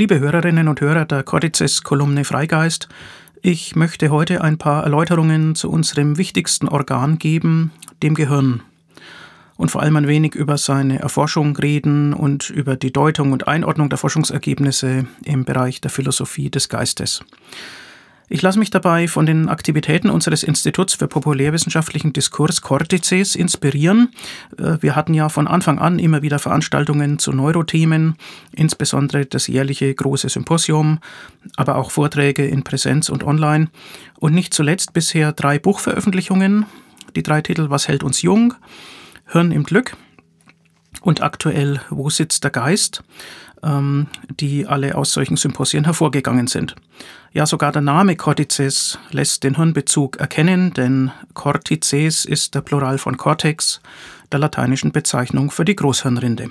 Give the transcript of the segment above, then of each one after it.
Liebe Hörerinnen und Hörer der Codices-Kolumne Freigeist, ich möchte heute ein paar Erläuterungen zu unserem wichtigsten Organ geben, dem Gehirn. Und vor allem ein wenig über seine Erforschung reden und über die Deutung und Einordnung der Forschungsergebnisse im Bereich der Philosophie des Geistes. Ich lasse mich dabei von den Aktivitäten unseres Instituts für populärwissenschaftlichen Diskurs Cortices inspirieren. Äh, wir hatten ja von Anfang an immer wieder Veranstaltungen zu Neurothemen, insbesondere das jährliche große Symposium, aber auch Vorträge in Präsenz und online und nicht zuletzt bisher drei Buchveröffentlichungen. Die drei Titel Was hält uns jung? Hirn im Glück und aktuell Wo sitzt der Geist? Ähm, die alle aus solchen Symposien hervorgegangen sind. Ja, sogar der Name Cortices lässt den Hirnbezug erkennen, denn Cortices ist der Plural von Cortex, der lateinischen Bezeichnung für die Großhirnrinde.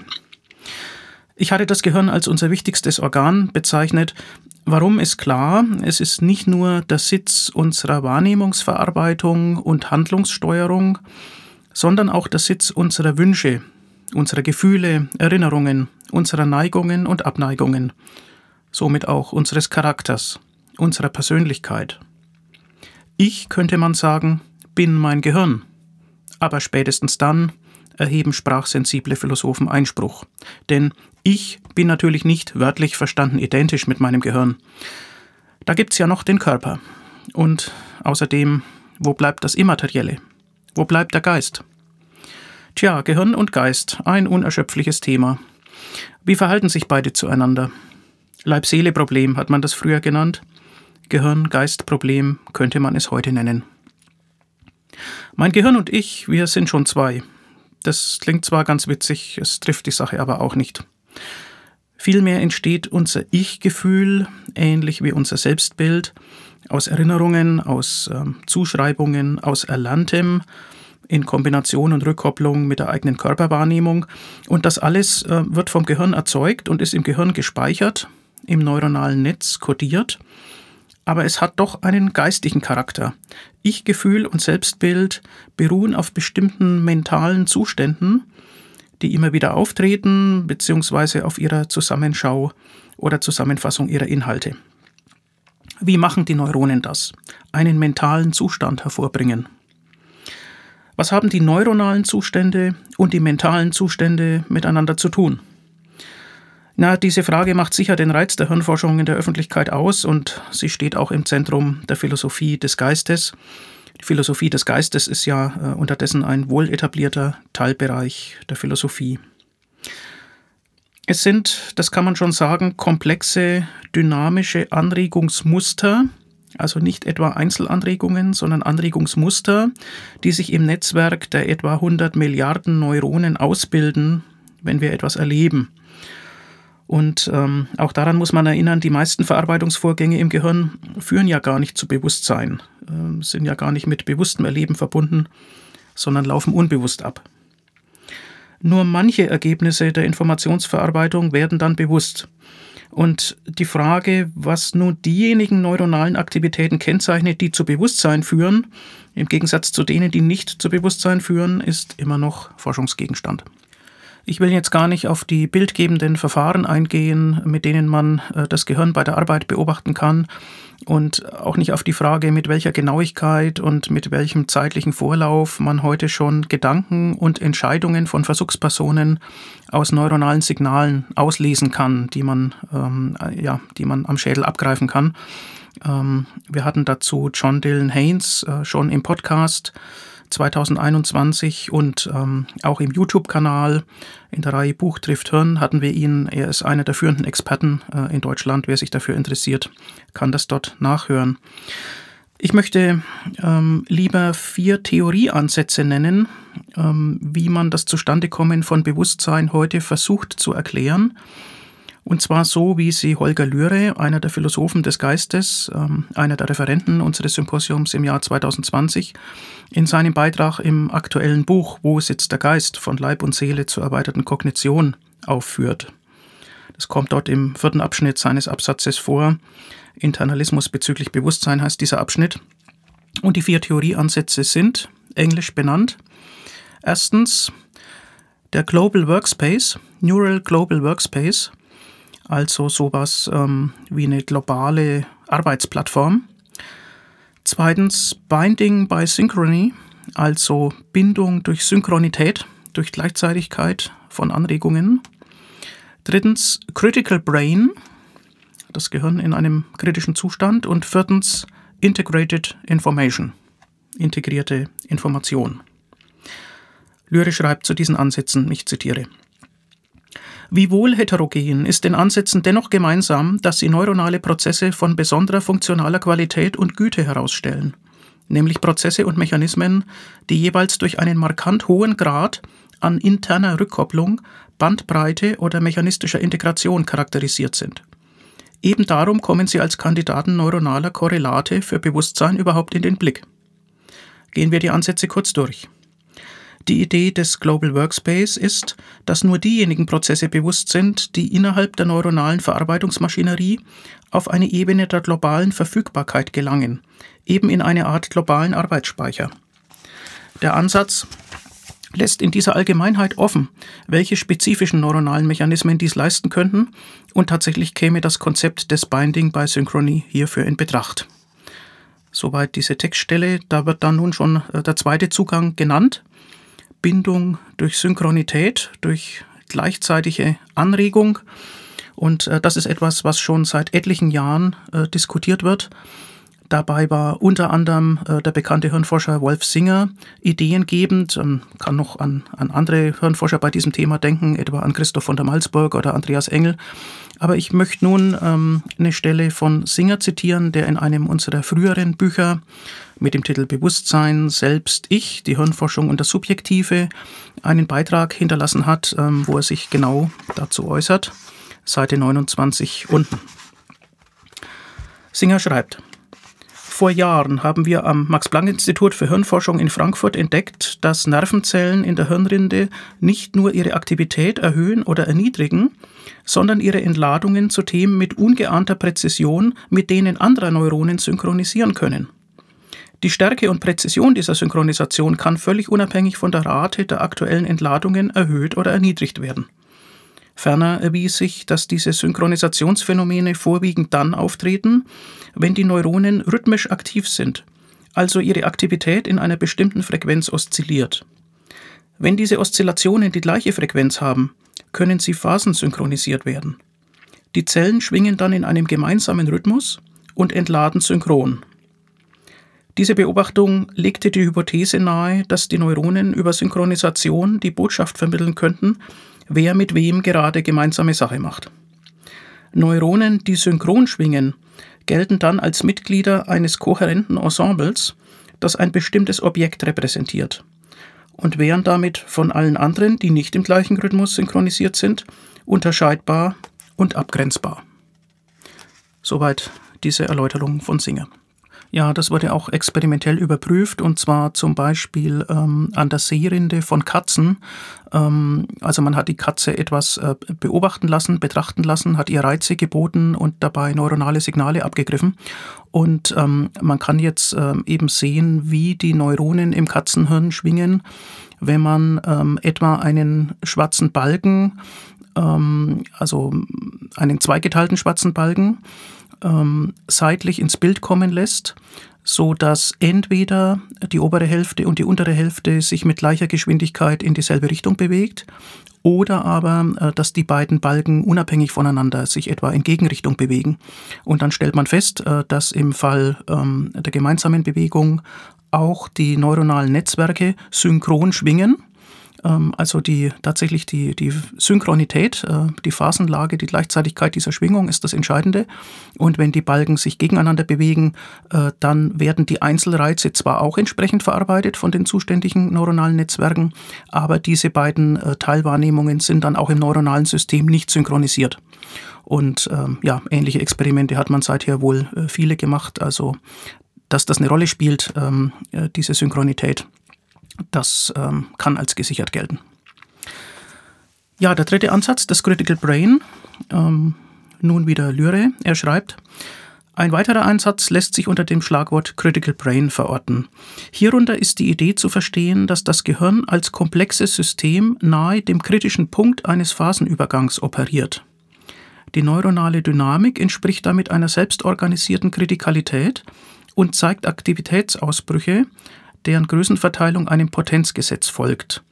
Ich hatte das Gehirn als unser wichtigstes Organ bezeichnet. Warum ist klar, es ist nicht nur der Sitz unserer Wahrnehmungsverarbeitung und Handlungssteuerung, sondern auch der Sitz unserer Wünsche, unserer Gefühle, Erinnerungen, unserer Neigungen und Abneigungen, somit auch unseres Charakters, unserer Persönlichkeit. Ich, könnte man sagen, bin mein Gehirn. Aber spätestens dann erheben sprachsensible Philosophen Einspruch. Denn ich bin natürlich nicht wörtlich verstanden identisch mit meinem Gehirn. Da gibt's ja noch den Körper. Und außerdem, wo bleibt das Immaterielle? Wo bleibt der Geist? Tja, Gehirn und Geist, ein unerschöpfliches Thema. Wie verhalten sich beide zueinander? Leib-Seele-Problem hat man das früher genannt. Gehirn-Geist-Problem könnte man es heute nennen. Mein Gehirn und ich, wir sind schon zwei. Das klingt zwar ganz witzig, es trifft die Sache aber auch nicht. Vielmehr entsteht unser Ich-Gefühl, ähnlich wie unser Selbstbild, aus Erinnerungen, aus äh, Zuschreibungen, aus Erlerntem, in Kombination und Rückkopplung mit der eigenen Körperwahrnehmung. Und das alles äh, wird vom Gehirn erzeugt und ist im Gehirn gespeichert, im neuronalen Netz kodiert. Aber es hat doch einen geistigen Charakter. Ich-Gefühl und Selbstbild beruhen auf bestimmten mentalen Zuständen, die immer wieder auftreten, beziehungsweise auf ihrer Zusammenschau oder Zusammenfassung ihrer Inhalte. Wie machen die Neuronen das? Einen mentalen Zustand hervorbringen. Was haben die neuronalen Zustände und die mentalen Zustände miteinander zu tun? Na, diese Frage macht sicher den Reiz der Hirnforschung in der Öffentlichkeit aus und sie steht auch im Zentrum der Philosophie des Geistes. Die Philosophie des Geistes ist ja äh, unterdessen ein wohl etablierter Teilbereich der Philosophie. Es sind, das kann man schon sagen, komplexe, dynamische Anregungsmuster, also nicht etwa Einzelanregungen, sondern Anregungsmuster, die sich im Netzwerk der etwa 100 Milliarden Neuronen ausbilden, wenn wir etwas erleben. Und ähm, auch daran muss man erinnern, die meisten Verarbeitungsvorgänge im Gehirn führen ja gar nicht zu Bewusstsein, äh, sind ja gar nicht mit bewusstem Erleben verbunden, sondern laufen unbewusst ab. Nur manche Ergebnisse der Informationsverarbeitung werden dann bewusst. Und die Frage, was nun diejenigen neuronalen Aktivitäten kennzeichnet, die zu Bewusstsein führen, im Gegensatz zu denen, die nicht zu Bewusstsein führen, ist immer noch Forschungsgegenstand. Ich will jetzt gar nicht auf die bildgebenden Verfahren eingehen, mit denen man äh, das Gehirn bei der Arbeit beobachten kann und auch nicht auf die Frage, mit welcher Genauigkeit und mit welchem zeitlichen Vorlauf man heute schon Gedanken und Entscheidungen von Versuchspersonen aus neuronalen Signalen auslesen kann, die man, ähm, ja, die man am Schädel abgreifen kann. Ähm, wir hatten dazu John Dylan Haynes äh, schon im Podcast 2021 und ähm, auch im YouTube-Kanal in der Reihe Buch trifft Hirn hatten wir ihn. Er ist einer der führenden Experten äh, in Deutschland. Wer sich dafür interessiert, kann das dort nachhören. Ich möchte ähm, lieber vier Theorieansätze nennen, ähm, wie man das Zustandekommen von Bewusstsein heute versucht zu erklären und zwar so, wie sie Holger Lühre, einer der Philosophen des Geistes, ähm, einer der Referenten unseres Symposiums im Jahr 2020, in seinem Beitrag im aktuellen Buch Wo sitzt der Geist von Leib und Seele zur erweiterten Kognition aufführt. Das kommt dort im vierten Abschnitt seines Absatzes vor. Internalismus bezüglich Bewusstsein heißt dieser Abschnitt. Und die vier Theorieansätze sind englisch benannt. Erstens der Global Workspace, Neural Global Workspace, also sowas ähm, wie eine globale Arbeitsplattform. Zweitens Binding by Synchrony, also Bindung durch Synchronität, durch Gleichzeitigkeit von Anregungen. Drittens Critical Brain, das Gehirn in einem kritischen Zustand. Und viertens Integrated Information, integrierte Information. Lyre schreibt zu diesen Ansätzen, ich zitiere. Wie wohl heterogen ist den Ansätzen dennoch gemeinsam, dass sie neuronale Prozesse von besonderer funktionaler Qualität und Güte herausstellen, nämlich Prozesse und Mechanismen, die jeweils durch einen markant hohen Grad an interner Rückkopplung, Bandbreite oder mechanistischer Integration charakterisiert sind. Eben darum kommen sie als Kandidaten neuronaler Korrelate für Bewusstsein überhaupt in den Blick. Gehen wir die Ansätze kurz durch. Die Idee des Global Workspace ist, dass nur diejenigen Prozesse bewusst sind, die innerhalb der neuronalen Verarbeitungsmaschinerie auf eine Ebene der globalen Verfügbarkeit gelangen, eben in eine Art globalen Arbeitsspeicher. Der Ansatz lässt in dieser Allgemeinheit offen, welche spezifischen neuronalen Mechanismen dies leisten könnten, und tatsächlich käme das Konzept des Binding by Synchrony hierfür in Betracht. Soweit diese Textstelle, da wird dann nun schon äh, der zweite Zugang genannt. Bindung durch Synchronität, durch gleichzeitige Anregung. Und äh, das ist etwas, was schon seit etlichen Jahren äh, diskutiert wird Dabei war unter anderem äh, der bekannte Hirnforscher Wolf Singer ideengebend, ähm, kann noch an, an andere Hirnforscher bei diesem Thema denken, etwa an Christoph von der Malzburg oder Andreas Engel. Aber ich möchte nun ähm, eine Stelle von Singer zitieren, der in einem unserer früheren Bücher mit dem Titel Bewusstsein, Selbst, Ich, die Hirnforschung und das Subjektive einen Beitrag hinterlassen hat, ähm, wo er sich genau dazu äußert. Seite 29 unten. Singer schreibt, vor Jahren haben wir am Max-Planck-Institut für Hirnforschung in Frankfurt entdeckt, dass Nervenzellen in der Hirnrinde nicht nur ihre Aktivität erhöhen oder erniedrigen, sondern ihre Entladungen zu Themen mit ungeahnter Präzision mit denen anderer Neuronen synchronisieren können. Die Stärke und Präzision dieser Synchronisation kann völlig unabhängig von der Rate der aktuellen Entladungen erhöht oder erniedrigt werden. Ferner erwies sich, dass diese Synchronisationsphänomene vorwiegend dann auftreten, wenn die Neuronen rhythmisch aktiv sind, also ihre Aktivität in einer bestimmten Frequenz oszilliert. Wenn diese Oszillationen die gleiche Frequenz haben, können sie phasensynchronisiert werden. Die Zellen schwingen dann in einem gemeinsamen Rhythmus und entladen synchron. Diese Beobachtung legte die Hypothese nahe, dass die Neuronen über Synchronisation die Botschaft vermitteln könnten, wer mit wem gerade gemeinsame Sache macht. Neuronen, die synchron schwingen, gelten dann als Mitglieder eines kohärenten Ensembles, das ein bestimmtes Objekt repräsentiert und wären damit von allen anderen, die nicht im gleichen Rhythmus synchronisiert sind, unterscheidbar und abgrenzbar. Soweit diese Erläuterung von Singer. Ja, das wurde auch experimentell überprüft und zwar zum Beispiel ähm, an der Seerinde von Katzen. Ähm, also man hat die Katze etwas äh, beobachten lassen, betrachten lassen, hat ihr Reize geboten und dabei neuronale Signale abgegriffen. Und ähm, man kann jetzt ähm, eben sehen, wie die Neuronen im Katzenhirn schwingen, wenn man ähm, etwa einen schwarzen Balken, ähm, also einen zweigeteilten schwarzen Balken, ähm, seitlich ins Bild kommen lässt, so dass entweder die obere Hälfte und die untere Hälfte sich mit gleicher Geschwindigkeit in dieselbe Richtung bewegt oder aber, äh, dass die beiden Balken unabhängig voneinander sich etwa in Gegenrichtung bewegen. Und dann stellt man fest, äh, dass im Fall ähm, der gemeinsamen Bewegung auch die neuronalen Netzwerke synchron schwingen also die, tatsächlich die, die Synchronität, äh, die Phasenlage, die Gleichzeitigkeit dieser Schwingung ist das Entscheidende. Und wenn die Balken sich gegeneinander bewegen, äh, dann werden die Einzelreize zwar auch entsprechend verarbeitet von den zuständigen neuronalen Netzwerken, aber diese beiden äh, Teilwahrnehmungen sind dann auch im neuronalen System nicht synchronisiert. Und ähm, ja, ähnliche Experimente hat man seither wohl viele gemacht. Also dass das eine Rolle spielt, ähm, diese Synchronität. Das ähm, kann als gesichert gelten. Ja, der dritte Ansatz, das Critical Brain. Ähm, nun wieder Lyre. Er schreibt, ein weiterer Einsatz lässt sich unter dem Schlagwort Critical Brain verorten. Hierunter ist die Idee zu verstehen, dass das Gehirn als komplexes System nahe dem kritischen Punkt eines Phasenübergangs operiert. Die neuronale Dynamik entspricht damit einer selbstorganisierten Kritikalität und zeigt Aktivitätsausbrüche, deren Größenverteilung einem Potenzgesetz folgt.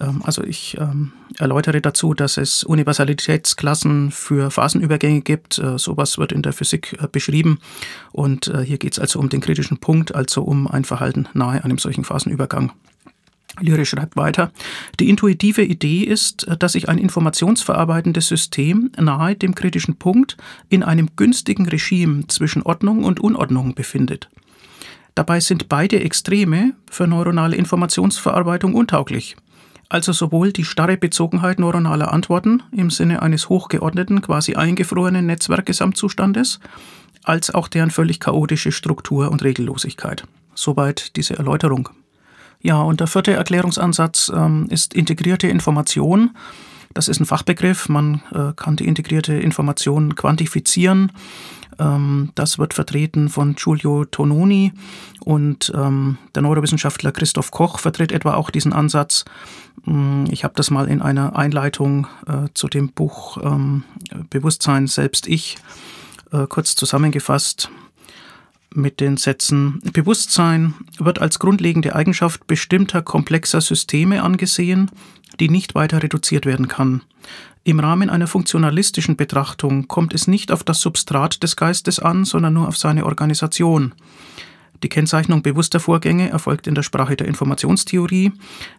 Ähm, also ich ähm, erläutere dazu, dass es Universalitätsklassen für Phasenübergänge gibt. Äh, sowas wird in der Physik äh, beschrieben. Und äh, hier geht es also um den kritischen Punkt, also um ein Verhalten nahe einem solchen Phasenübergang. Lyre schreibt weiter, die intuitive Idee ist, dass sich ein informationsverarbeitendes System nahe dem kritischen Punkt in einem günstigen Regime zwischen Ordnung und Unordnung befindet. Dabei sind beide Extreme für neuronale Informationsverarbeitung untauglich also sowohl die starre Bezogenheit neuronaler Antworten im Sinne eines hochgeordneten, quasi eingefrorenen Netzwerkgesamtzustandes, als auch deren völlig chaotische Struktur und Regellosigkeit. Soweit diese Erläuterung. Ja, und der vierte Erklärungsansatz ähm, ist integrierte Information. Das ist ein Fachbegriff. Man äh, kann die integrierte Information quantifizieren. Ähm, das wird vertreten von Giulio Tononi und ähm, der Neurowissenschaftler Christoph Koch vertritt etwa auch diesen Ansatz. Mm, ich habe das mal in einer Einleitung äh, zu dem Buch ähm, Bewusstsein selbst ich äh, kurz zusammengefasst mit den Sätzen Bewusstsein wird als grundlegende Eigenschaft bestimmter komplexer Systeme angesehen, die nicht weiter reduziert werden kann. Im Rahmen einer funktionalistischen Betrachtung kommt es nicht auf das Substrat des Geistes an, sondern nur auf seine Organisation. Die Kennzeichnung bewusster Vorgänge erfolgt in der Sprache der Informationstheorie.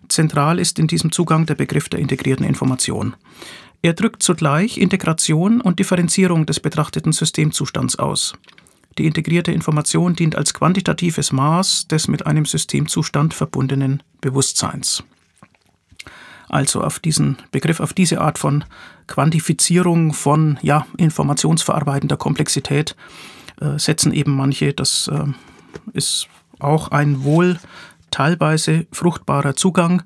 Zentral ist in diesem Zugang der Begriff der integrierten Information. Er drückt zugleich Integration und Differenzierung des betrachteten Systemzustands aus. Die integrierte Information dient als quantitatives Maß des mit einem Systemzustand verbundenen Bewusstseins also auf diesen Begriff, auf diese Art von Quantifizierung von ja, informationsverarbeitender Komplexität äh, setzen eben manche. Das äh, ist auch ein wohl teilweise fruchtbarer Zugang,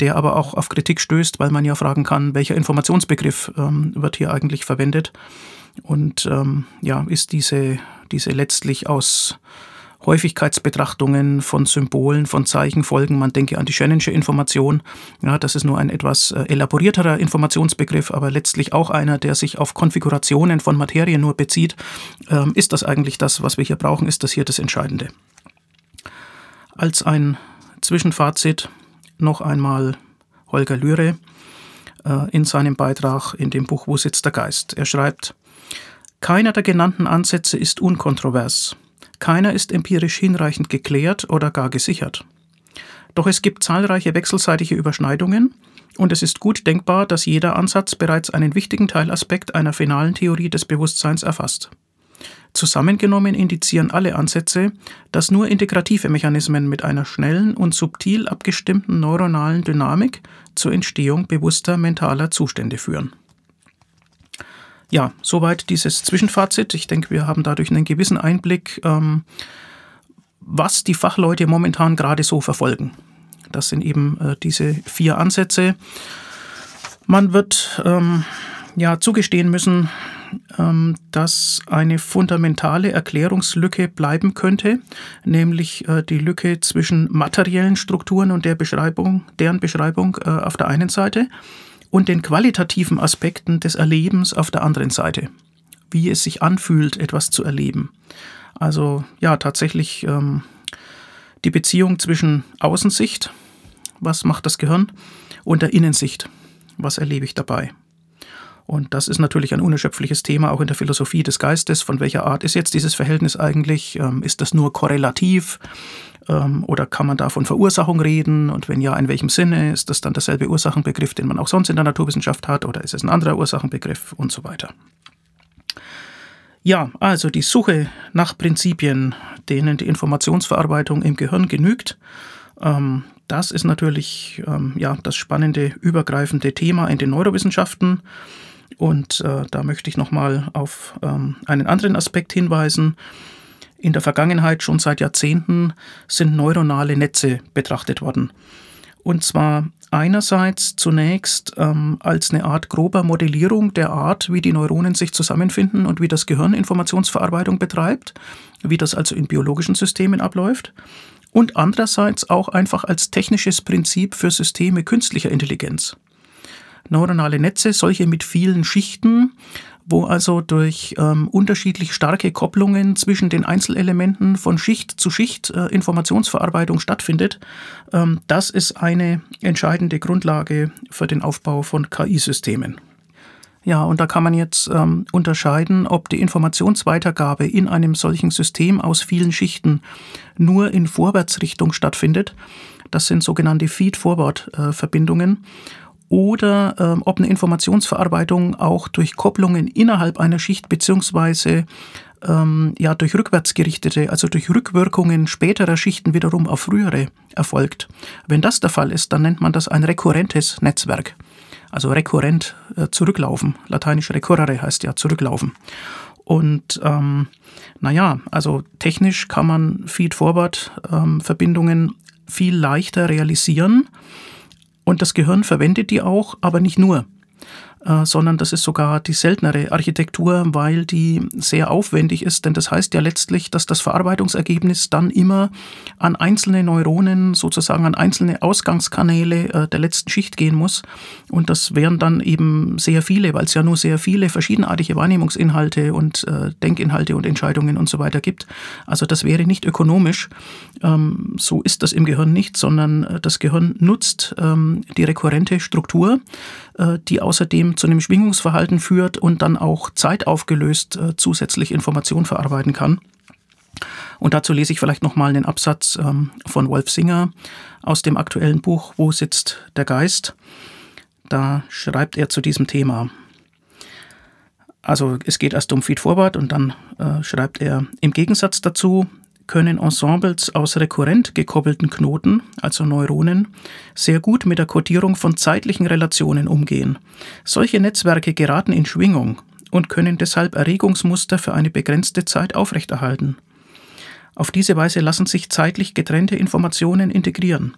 der aber auch auf Kritik stößt, weil man ja fragen kann, welcher Informationsbegriff ähm, wird hier eigentlich verwendet und ähm, ja, ist diese, diese letztlich aus Häufigkeitsbetrachtungen von Symbolen, von Zeichenfolgen. Man denke an die Shannonsche Information. Ja, das ist nur ein etwas äh, elaborierterer Informationsbegriff, aber letztlich auch einer, der sich auf Konfigurationen von Materie nur bezieht. Ähm, ist das eigentlich das, was wir hier brauchen? Ist das hier das Entscheidende? Als ein Zwischenfazit noch einmal Holger Lühre äh, in seinem Beitrag in dem Buch Wo sitzt der Geist? Er schreibt, keiner der genannten Ansätze ist unkontrovers. Keiner ist empirisch hinreichend geklärt oder gar gesichert. Doch es gibt zahlreiche wechselseitige Überschneidungen und es ist gut denkbar, dass jeder Ansatz bereits einen wichtigen Teilaspekt einer finalen Theorie des Bewusstseins erfasst. Zusammengenommen indizieren alle Ansätze, dass nur integrative Mechanismen mit einer schnellen und subtil abgestimmten neuronalen Dynamik zur Entstehung bewusster mentaler Zustände führen. Ja, soweit dieses Zwischenfazit. Ich denke, wir haben dadurch einen gewissen Einblick, ähm, was die Fachleute momentan gerade so verfolgen. Das sind eben äh, diese vier Ansätze. Man wird ähm, ja zugestehen müssen, ähm, dass eine fundamentale Erklärungslücke bleiben könnte, nämlich äh, die Lücke zwischen materiellen Strukturen und der Beschreibung, deren Beschreibung äh, auf der einen Seite und den qualitativen Aspekten des Erlebens auf der anderen Seite. Wie es sich anfühlt, etwas zu erleben. Also ja, tatsächlich ähm, die Beziehung zwischen Außensicht, was macht das Gehirn, und der Innensicht, was erlebe ich dabei. Und das ist natürlich ein unerschöpfliches Thema auch in der Philosophie des Geistes. Von welcher Art ist jetzt dieses Verhältnis eigentlich? Ähm, ist das nur korrelativ? Ähm, oder kann man da von Verursachung reden? Und wenn ja, in welchem Sinne? Ist das dann derselbe Ursachenbegriff, den man auch sonst in der Naturwissenschaft hat? Oder ist es ein anderer Ursachenbegriff? Und so weiter. Ja, also die Suche nach Prinzipien, denen die Informationsverarbeitung im Gehirn genügt, ähm, das ist natürlich ja, das spannende, übergreifende Thema in den Neurowissenschaften. Und äh, da möchte ich nochmal auf ähm, einen anderen Aspekt hinweisen. In der Vergangenheit, schon seit Jahrzehnten, sind neuronale Netze betrachtet worden. Und zwar einerseits zunächst ähm, als eine Art grober Modellierung der Art, wie die Neuronen sich zusammenfinden und wie das Gehirn Informationsverarbeitung betreibt, wie das also in biologischen Systemen abläuft. Und andererseits auch einfach als technisches Prinzip für Systeme künstlicher Intelligenz neuronale Netze, solche mit vielen Schichten, wo also durch ähm, unterschiedlich starke Kopplungen zwischen den Einzelelementen von Schicht zu Schicht äh, Informationsverarbeitung stattfindet. Ähm, das ist eine entscheidende Grundlage für den Aufbau von KI-Systemen. Ja, und da kann man jetzt ähm, unterscheiden, ob die Informationsweitergabe in einem solchen System aus vielen Schichten nur in Vorwärtsrichtung stattfindet. Das sind sogenannte Feed-Forward-Verbindungen. Oder ähm, ob eine Informationsverarbeitung auch durch Kopplungen innerhalb einer Schicht beziehungsweise ähm, ja, durch rückwärtsgerichtete, also durch Rückwirkungen späterer Schichten wiederum auf frühere erfolgt. Wenn das der Fall ist, dann nennt man das ein rekurrentes Netzwerk also rekurrent äh, zurücklaufen. Lateinisch recurrere heißt ja zurücklaufen. Und ähm, naja, also technisch kann man Feed-Forward-Verbindungen ähm, viel leichter realisieren. Und das Gehirn verwendet die auch, aber nicht nur. Äh, sondern das ist sogar die seltenere Architektur, weil die sehr aufwendig ist. Denn das heißt ja letztlich, dass das Verarbeitungsergebnis dann immer an einzelne Neuronen, sozusagen an einzelne Ausgangskanäle äh, der letzten Schicht gehen muss. Und das wären dann eben sehr viele, weil es ja nur sehr viele verschiedenartige Wahrnehmungsinhalte und äh, Denkinhalte und Entscheidungen und so weiter gibt. Also das wäre nicht ökonomisch. Ähm, so ist das im Gehirn nicht, sondern das Gehirn nutzt ähm, die rekurrente Struktur, die außerdem zu einem Schwingungsverhalten führt und dann auch zeitaufgelöst äh, zusätzlich Information verarbeiten kann. Und dazu lese ich vielleicht nochmal einen Absatz ähm, von Wolf Singer aus dem aktuellen Buch Wo sitzt der Geist? Da schreibt er zu diesem Thema. Also es geht erst um Feedforward und dann äh, schreibt er, im Gegensatz dazu können Ensembles aus rekurrent gekoppelten Knoten, also Neuronen, sehr gut mit der Kodierung von zeitlichen Relationen umgehen. Solche Netzwerke geraten in Schwingung und können deshalb Erregungsmuster für eine begrenzte Zeit aufrechterhalten. Auf diese Weise lassen sich zeitlich getrennte Informationen integrieren.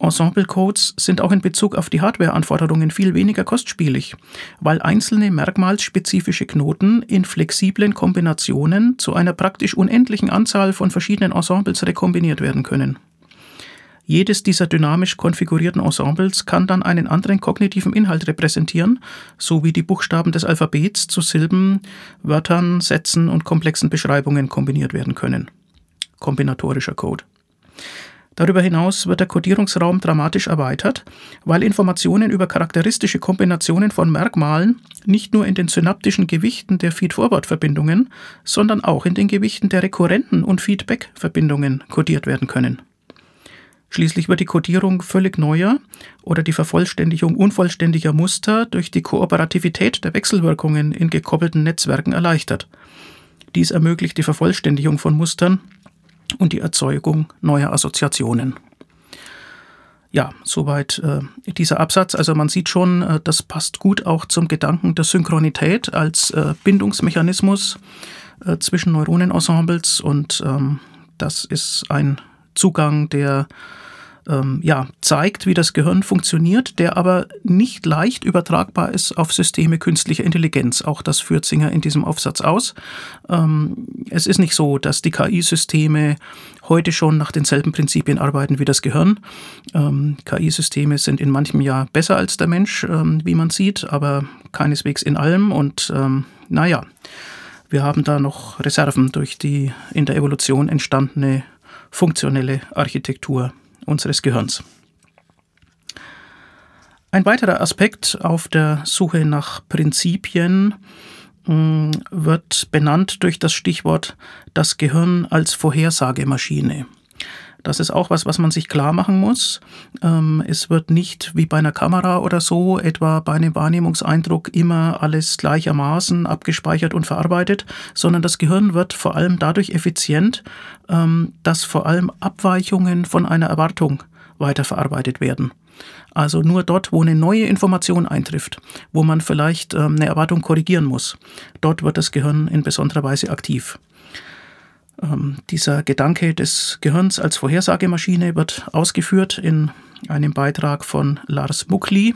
Ensemble-Codes sind auch in Bezug auf die Hardware-Anforderungen viel weniger kostspielig, weil einzelne merkmalsspezifische Knoten in flexiblen Kombinationen zu einer praktisch unendlichen Anzahl von verschiedenen Ensembles rekombiniert werden können. Jedes dieser dynamisch konfigurierten Ensembles kann dann einen anderen kognitiven Inhalt repräsentieren, so wie die Buchstaben des Alphabets zu Silben, Wörtern, Sätzen und komplexen Beschreibungen kombiniert werden können. Kombinatorischer Code. Darüber hinaus wird der Kodierungsraum dramatisch erweitert, weil Informationen über charakteristische Kombinationen von Merkmalen nicht nur in den synaptischen Gewichten der Feed-Forward-Verbindungen, sondern auch in den Gewichten der rekurrenten und Feedback-Verbindungen kodiert werden können. Schließlich wird die Kodierung völlig neuer oder die Vervollständigung unvollständiger Muster durch die Kooperativität der Wechselwirkungen in gekoppelten Netzwerken erleichtert. Dies ermöglicht die Vervollständigung von Mustern und die Erzeugung neuer Assoziationen. Ja, soweit äh, dieser Absatz. Also man sieht schon, äh, das passt gut auch zum Gedanken der Synchronität als äh, Bindungsmechanismus äh, zwischen Neuronenensembles und ähm, das ist ein Zugang, der ähm, ja, zeigt, wie das Gehirn funktioniert, der aber nicht leicht übertragbar ist auf Systeme künstlicher Intelligenz. Auch das führt Singer in diesem Aufsatz aus. Ähm, es ist nicht so, dass die KI-Systeme heute schon nach denselben Prinzipien arbeiten wie das Gehirn. Ähm, KI-Systeme sind in manchem Jahr besser als der Mensch, ähm, wie man sieht, aber keineswegs in allem. Und ähm, naja, wir haben da noch Reserven durch die in der Evolution entstandene funktionelle Architektur unseres Gehirns. Ein weiterer Aspekt auf der Suche nach Prinzipien hm, wird benannt durch das Stichwort das Gehirn als Vorhersagemaschine. Das ist auch was, was man sich klar machen muss. Ähm, es wird nicht wie bei einer Kamera oder so, etwa bei einem Wahrnehmungseindruck, immer alles gleichermaßen abgespeichert und verarbeitet, sondern das Gehirn wird vor allem dadurch effizient, ähm, dass vor allem Abweichungen von einer Erwartung weiterverarbeitet werden. Also nur dort, wo eine neue Information eintrifft, wo man vielleicht ähm, eine Erwartung korrigieren muss, dort wird das Gehirn in besonderer Weise aktiv. Ähm, dieser Gedanke des Gehirns als Vorhersagemaschine wird ausgeführt in einem Beitrag von Lars Muckli,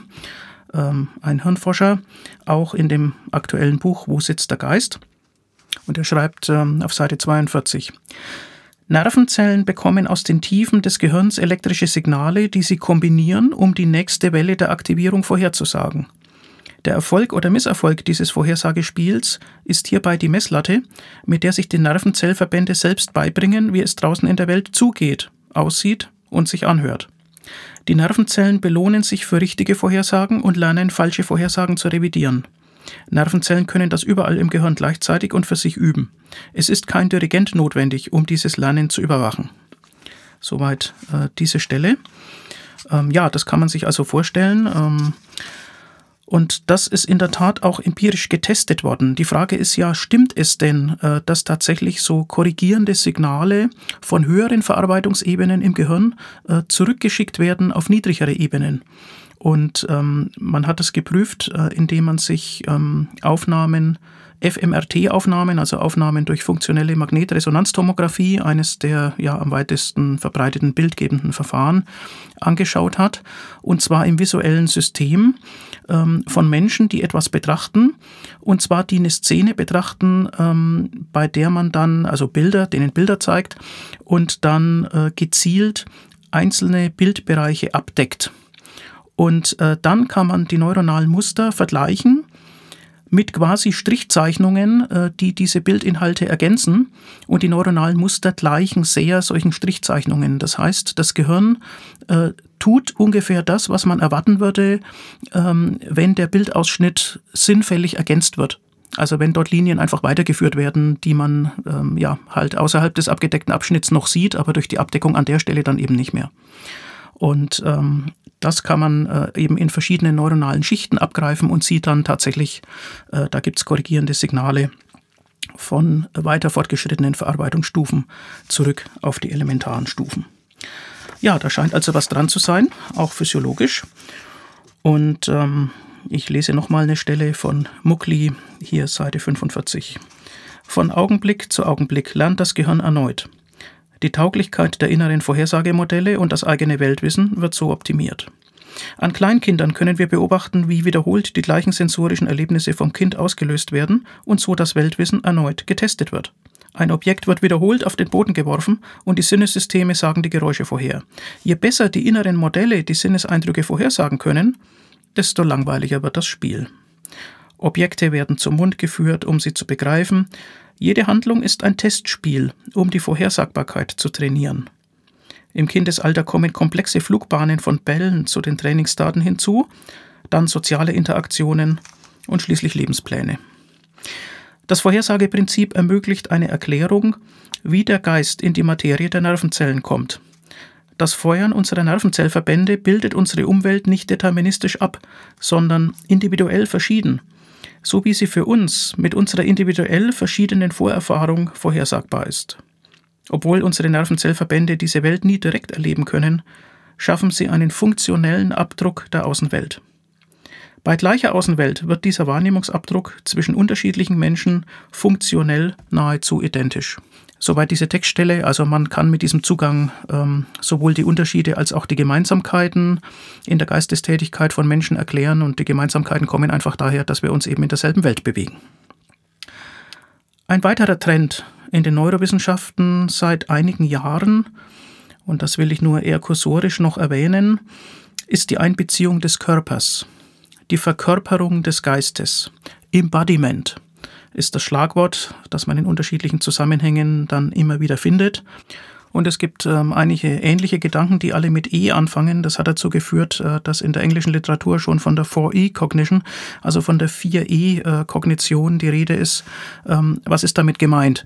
ähm, ein Hirnforscher, auch in dem aktuellen Buch Wo sitzt der Geist? Und er schreibt ähm, auf Seite 42. Nervenzellen bekommen aus den Tiefen des Gehirns elektrische Signale, die sie kombinieren, um die nächste Welle der Aktivierung vorherzusagen. Der Erfolg oder Misserfolg dieses Vorhersagespiels ist hierbei die Messlatte, mit der sich die Nervenzellverbände selbst beibringen, wie es draußen in der Welt zugeht, aussieht und sich anhört. Die Nervenzellen belohnen sich für richtige Vorhersagen und lernen, falsche Vorhersagen zu revidieren. Nervenzellen können das überall im Gehirn gleichzeitig und für sich üben. Es ist kein Dirigent notwendig, um dieses Lernen zu überwachen. Soweit äh, diese Stelle. Ähm, ja, das kann man sich also vorstellen. Ähm, und das ist in der Tat auch empirisch getestet worden. Die Frage ist ja, stimmt es denn, äh, dass tatsächlich so korrigierende Signale von höheren Verarbeitungsebenen im Gehirn äh, zurückgeschickt werden auf niedrigere Ebenen? Und ähm, man hat es geprüft, äh, indem man sich ähm, Aufnahmen fMRT-Aufnahmen, also Aufnahmen durch funktionelle Magnetresonanztomographie, eines der ja am weitesten verbreiteten bildgebenden Verfahren, angeschaut hat. Und zwar im visuellen System ähm, von Menschen, die etwas betrachten. Und zwar die eine Szene betrachten, ähm, bei der man dann, also Bilder, denen Bilder zeigt und dann äh, gezielt einzelne Bildbereiche abdeckt. Und äh, dann kann man die neuronalen Muster vergleichen mit quasi Strichzeichnungen, äh, die diese Bildinhalte ergänzen. Und die neuronalen Muster gleichen sehr solchen Strichzeichnungen. Das heißt, das Gehirn äh, tut ungefähr das, was man erwarten würde, ähm, wenn der Bildausschnitt sinnfällig ergänzt wird. Also wenn dort Linien einfach weitergeführt werden, die man ähm, ja halt außerhalb des abgedeckten Abschnitts noch sieht, aber durch die Abdeckung an der Stelle dann eben nicht mehr. Und ähm, das kann man äh, eben in verschiedenen neuronalen Schichten abgreifen und sieht dann tatsächlich, äh, da gibt es korrigierende Signale von weiter fortgeschrittenen Verarbeitungsstufen zurück auf die elementaren Stufen. Ja, da scheint also was dran zu sein, auch physiologisch. Und ähm, ich lese nochmal eine Stelle von Muckli, hier Seite 45. Von Augenblick zu Augenblick lernt das Gehirn erneut. Die Tauglichkeit der inneren Vorhersagemodelle und das eigene Weltwissen wird so optimiert. An Kleinkindern können wir beobachten, wie wiederholt die gleichen sensorischen Erlebnisse vom Kind ausgelöst werden und so das Weltwissen erneut getestet wird. Ein Objekt wird wiederholt auf den Boden geworfen und die Sinnesysteme sagen die Geräusche vorher. Je besser die inneren Modelle die Sinneseindrücke vorhersagen können, desto langweiliger wird das Spiel. Objekte werden zum Mund geführt, um sie zu begreifen, jede Handlung ist ein Testspiel, um die Vorhersagbarkeit zu trainieren. Im Kindesalter kommen komplexe Flugbahnen von Bällen zu den Trainingsdaten hinzu, dann soziale Interaktionen und schließlich Lebenspläne. Das Vorhersageprinzip ermöglicht eine Erklärung, wie der Geist in die Materie der Nervenzellen kommt. Das Feuern unserer Nervenzellverbände bildet unsere Umwelt nicht deterministisch ab, sondern individuell verschieden so wie sie für uns mit unserer individuell verschiedenen Vorerfahrung vorhersagbar ist. Obwohl unsere Nervenzellverbände diese Welt nie direkt erleben können, schaffen sie einen funktionellen Abdruck der Außenwelt. Bei gleicher Außenwelt wird dieser Wahrnehmungsabdruck zwischen unterschiedlichen Menschen funktionell nahezu identisch. Soweit diese Textstelle. Also man kann mit diesem Zugang ähm, sowohl die Unterschiede als auch die Gemeinsamkeiten in der Geistestätigkeit von Menschen erklären. Und die Gemeinsamkeiten kommen einfach daher, dass wir uns eben in derselben Welt bewegen. Ein weiterer Trend in den Neurowissenschaften seit einigen Jahren, und das will ich nur eher kursorisch noch erwähnen, ist die Einbeziehung des Körpers, die Verkörperung des Geistes, Embodiment ist das Schlagwort, das man in unterschiedlichen Zusammenhängen dann immer wieder findet. Und es gibt ähm, einige ähnliche Gedanken, die alle mit E anfangen. Das hat dazu geführt, äh, dass in der englischen Literatur schon von der 4E-Cognition, also von der 4E-Kognition die Rede ist. Ähm, was ist damit gemeint?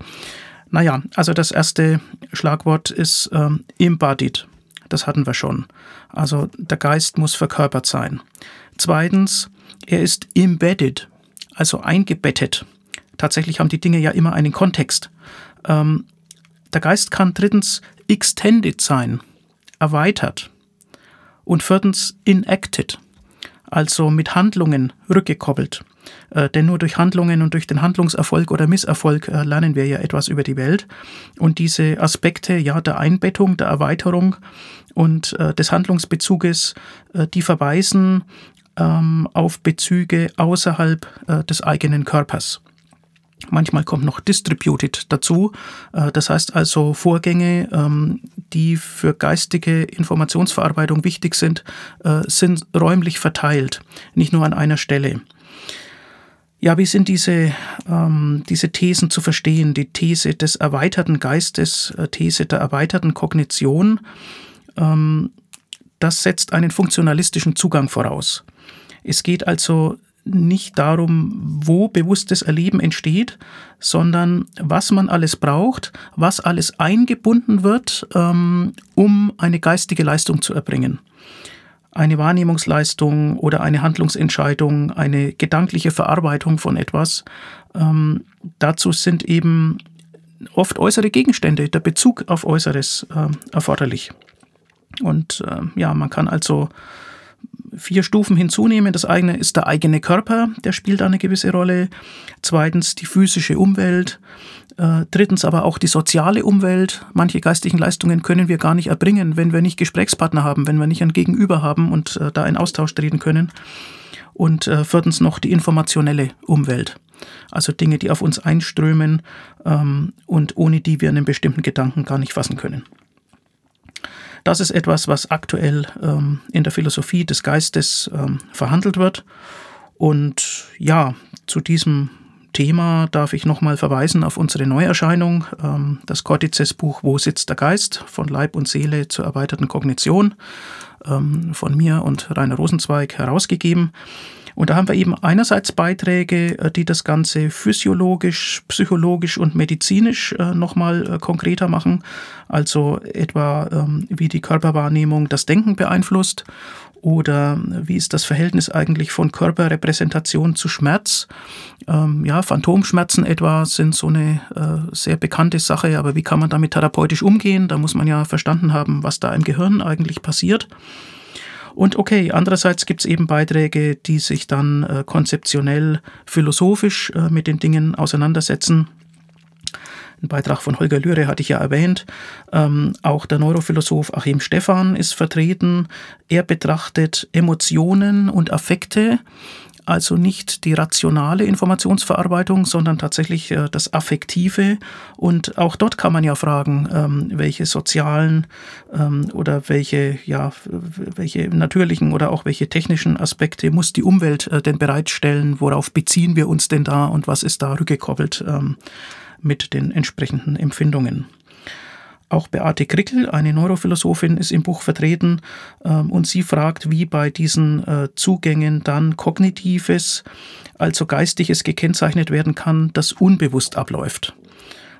Naja, also das erste Schlagwort ist ähm, embodied. Das hatten wir schon. Also der Geist muss verkörpert sein. Zweitens, er ist embedded, also eingebettet tatsächlich haben die Dinge ja immer einen Kontext. Ähm, der Geist kann drittens extended sein, erweitert. Und viertens enacted, also mit Handlungen rückgekoppelt. Äh, denn nur durch Handlungen und durch den Handlungserfolg oder Misserfolg äh, lernen wir ja etwas über die Welt. Und diese Aspekte ja, der Einbettung, der Erweiterung und äh, des Handlungsbezuges, äh, die verweisen ähm, auf Bezüge außerhalb äh, des eigenen Körpers. Manchmal kommt noch Distributed dazu. Äh, das heißt also Vorgänge, ähm, die für geistige Informationsverarbeitung wichtig sind, äh, sind räumlich verteilt, nicht nur an einer Stelle. Ja, wie sind diese, ähm, diese Thesen zu verstehen? Die These des erweiterten Geistes, äh, These der erweiterten Kognition, ähm, das setzt einen funktionalistischen Zugang voraus. Es geht also nicht darum, wo bewusstes Erleben entsteht, sondern was man alles braucht, was alles eingebunden wird, ähm, um eine geistige Leistung zu erbringen. Eine Wahrnehmungsleistung oder eine Handlungsentscheidung, eine gedankliche Verarbeitung von etwas. Ähm, dazu sind eben oft äußere Gegenstände, der Bezug auf Äußeres äh, erforderlich. Und ja, man kann also vier Stufen hinzunehmen. Das eine ist der eigene Körper, der spielt eine gewisse Rolle. Zweitens die physische Umwelt. Äh, drittens aber auch die soziale Umwelt. Manche geistigen Leistungen können wir gar nicht erbringen, wenn wir nicht Gesprächspartner haben, wenn wir nicht ein Gegenüber haben und äh, da in Austausch treten können. Und äh, viertens noch die informationelle Umwelt. Also Dinge, die auf uns einströmen ähm, und ohne die wir einen bestimmten Gedanken gar nicht fassen können. Das ist etwas, was aktuell ähm, in der Philosophie des Geistes ähm, verhandelt wird. Und ja, zu diesem Thema darf ich nochmal verweisen auf unsere Neuerscheinung, ähm, das Cortices-Buch Wo sitzt der Geist? von Leib und Seele zur erweiterten Kognition, ähm, von mir und Rainer Rosenzweig herausgegeben. Und da haben wir eben einerseits Beiträge, äh, die das Ganze physiologisch, psychologisch und medizinisch äh, nochmal äh, konkreter machen. Also etwa, ähm, wie die Körperwahrnehmung das Denken beeinflusst oder wie ist das Verhältnis eigentlich von Körperrepräsentation zu Schmerz? Ähm, ja, Phantomschmerzen etwa sind so eine äh, sehr bekannte Sache, aber wie kann man damit therapeutisch umgehen? Da muss man ja verstanden haben, was da im Gehirn eigentlich passiert. Und okay, andererseits gibt es eben Beiträge, die sich dann äh, konzeptionell, philosophisch äh, mit den Dingen auseinandersetzen. Ein Beitrag von Holger Lühre hatte ich ja erwähnt. Ähm, auch der Neurophilosoph Achim Stephan ist vertreten. Er betrachtet Emotionen und Affekte also nicht die rationale Informationsverarbeitung, sondern tatsächlich äh, das Affektive. Und auch dort kann man ja fragen, ähm, welche sozialen ähm, oder welche, ja, welche natürlichen oder auch welche technischen Aspekte muss die Umwelt äh, denn bereitstellen? Worauf beziehen wir uns denn da und was ist da rückgekoppelt ähm, mit den entsprechenden Empfindungen? Auch Beate Krickel, eine Neurophilosophin, ist im Buch vertreten ähm, und sie fragt, wie bei diesen äh, Zugängen dann kognitives, also geistiges gekennzeichnet werden kann, das unbewusst abläuft.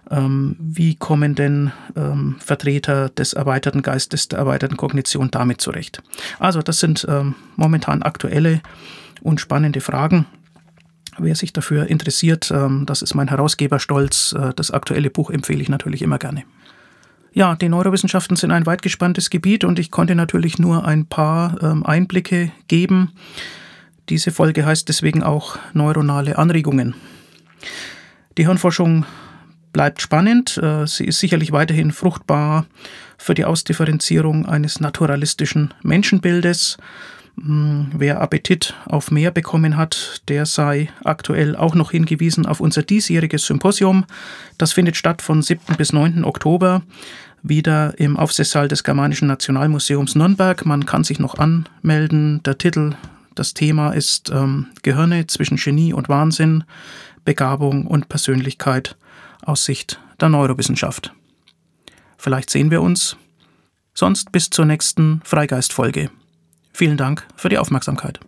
Ähm, wie kommen denn ähm, Vertreter des erweiterten Geistes, der erweiterten Kognition damit zurecht? Also das sind ähm, momentan aktuelle und spannende Fragen. Wer sich dafür interessiert, ähm, das ist mein Herausgeberstolz. Äh, das aktuelle Buch empfehle ich natürlich immer gerne. Ja, die Neurowissenschaften sind ein weit gespanntes Gebiet und ich konnte natürlich nur ein paar ähm, Einblicke geben. Diese Folge heißt deswegen auch neuronale Anregungen. Die Hirnforschung bleibt spannend. Äh, sie ist sicherlich weiterhin fruchtbar für die Ausdifferenzierung eines naturalistischen Menschenbildes. Hm, wer Appetit auf mehr bekommen hat, der sei aktuell auch noch hingewiesen auf unser diesjähriges Symposium. Das findet statt von 7. bis 9. Oktober wieder im Aufsichtssaal des Germanischen Nationalmuseums Nürnberg. Man kann sich noch anmelden. Der Titel, das Thema ist ähm, Gehirne zwischen Genie und Wahnsinn, Begabung und Persönlichkeit aus Sicht der Neurowissenschaft. Vielleicht sehen wir uns. Sonst bis zur nächsten Freigeistfolge. Vielen Dank für die Aufmerksamkeit.